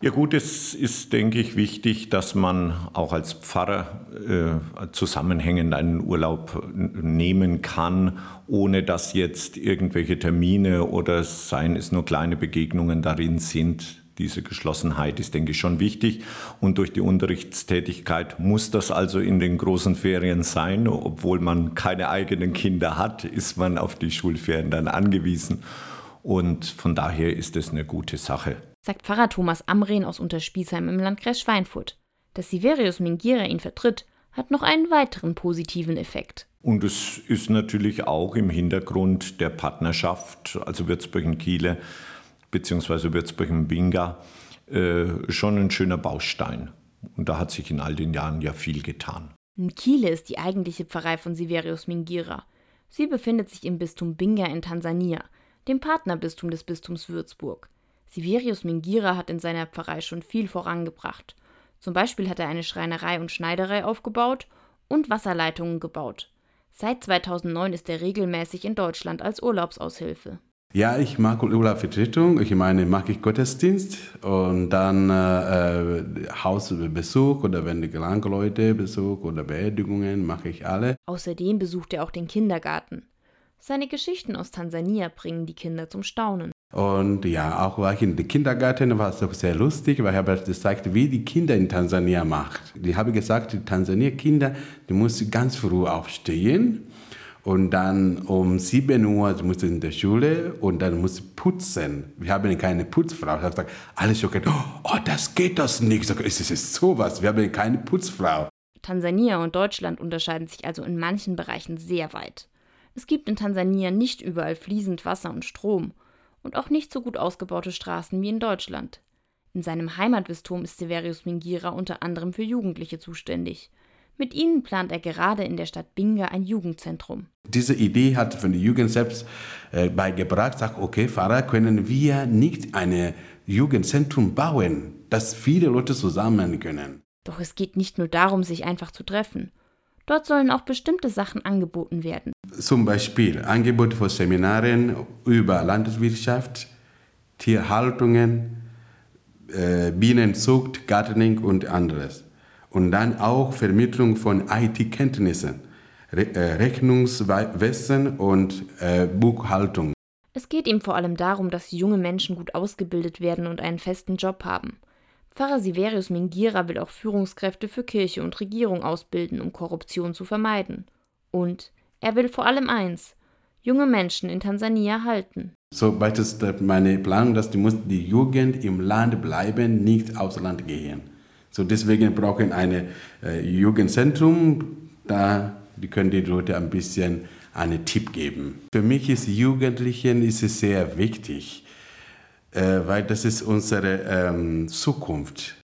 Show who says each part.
Speaker 1: Ja gut, es ist, denke ich, wichtig, dass man auch als Pfarrer äh, zusammenhängend einen Urlaub nehmen kann, ohne dass jetzt irgendwelche Termine oder seien es nur kleine Begegnungen darin sind. Diese Geschlossenheit ist, denke ich, schon wichtig. Und durch die Unterrichtstätigkeit muss das also in den großen Ferien sein. Obwohl man keine eigenen Kinder hat, ist man auf die Schulferien dann angewiesen. Und von daher ist es eine gute Sache
Speaker 2: sagt Pfarrer Thomas Amren aus Unterspießheim im Landkreis Schweinfurt. Dass Siverius Mingira ihn vertritt, hat noch einen weiteren positiven Effekt.
Speaker 1: Und es ist natürlich auch im Hintergrund der Partnerschaft, also Würzburg in Kiele bzw. Würzburg in Binga, äh, schon ein schöner Baustein. Und da hat sich in all den Jahren ja viel getan.
Speaker 2: In Kiele ist die eigentliche Pfarrei von Siverius Mingira. Sie befindet sich im Bistum Binga in Tansania, dem Partnerbistum des Bistums Würzburg. Siverius Mingira hat in seiner Pfarrei schon viel vorangebracht. Zum Beispiel hat er eine Schreinerei und Schneiderei aufgebaut und Wasserleitungen gebaut. Seit 2009 ist er regelmäßig in Deutschland als Urlaubsaushilfe.
Speaker 3: Ja, ich mag Urlaubvertretung. Ich meine, mag ich Gottesdienst und dann äh, Hausbesuch oder wenn die Gelangleute Besuch oder Beerdigungen mache ich alle.
Speaker 2: Außerdem besucht er auch den Kindergarten. Seine Geschichten aus Tansania bringen die Kinder zum Staunen.
Speaker 3: Und ja, auch war ich in den Kindergarten, war es auch sehr lustig, weil ich habe gezeigt, wie die Kinder in Tansania macht. Die habe gesagt, die Tansania-Kinder, die müssen ganz früh aufstehen und dann um 7 Uhr die musste in der Schule und dann muss putzen. Wir haben keine Putzfrau. Ich habe gesagt, alle schocken, oh, das geht das nicht. Ich sage, es ist sowas, wir haben keine Putzfrau.
Speaker 2: Tansania und Deutschland unterscheiden sich also in manchen Bereichen sehr weit. Es gibt in Tansania nicht überall fließend Wasser und Strom und auch nicht so gut ausgebaute Straßen wie in Deutschland. In seinem Heimatbistum ist Severius Mingira unter anderem für Jugendliche zuständig. Mit ihnen plant er gerade in der Stadt Binga ein Jugendzentrum.
Speaker 3: Diese Idee hat von der Jugend selbst äh, beigebracht, sagt, okay, Pfarrer, können wir nicht ein Jugendzentrum bauen, dass viele Leute zusammen können.
Speaker 2: Doch es geht nicht nur darum, sich einfach zu treffen. Dort sollen auch bestimmte Sachen angeboten werden.
Speaker 3: Zum Beispiel Angebote für Seminaren über Landwirtschaft, Tierhaltungen, äh, Bienenzucht, Gardening und anderes. Und dann auch Vermittlung von IT-Kenntnissen, Re äh, Rechnungswesen und äh, Buchhaltung.
Speaker 2: Es geht ihm vor allem darum, dass junge Menschen gut ausgebildet werden und einen festen Job haben. Pfarrer Siverius Mingira will auch Führungskräfte für Kirche und Regierung ausbilden, um Korruption zu vermeiden. Und er will vor allem eins: junge Menschen in Tansania halten.
Speaker 3: So weit ist meine Planung, dass die, die Jugend im Land bleiben, nicht aufs Land gehen. So deswegen brauchen wir ein äh, Jugendzentrum, da die können die Leute ein bisschen einen Tipp geben. Für mich ist Jugendlichen ist es sehr wichtig, weil das ist unsere ähm, Zukunft.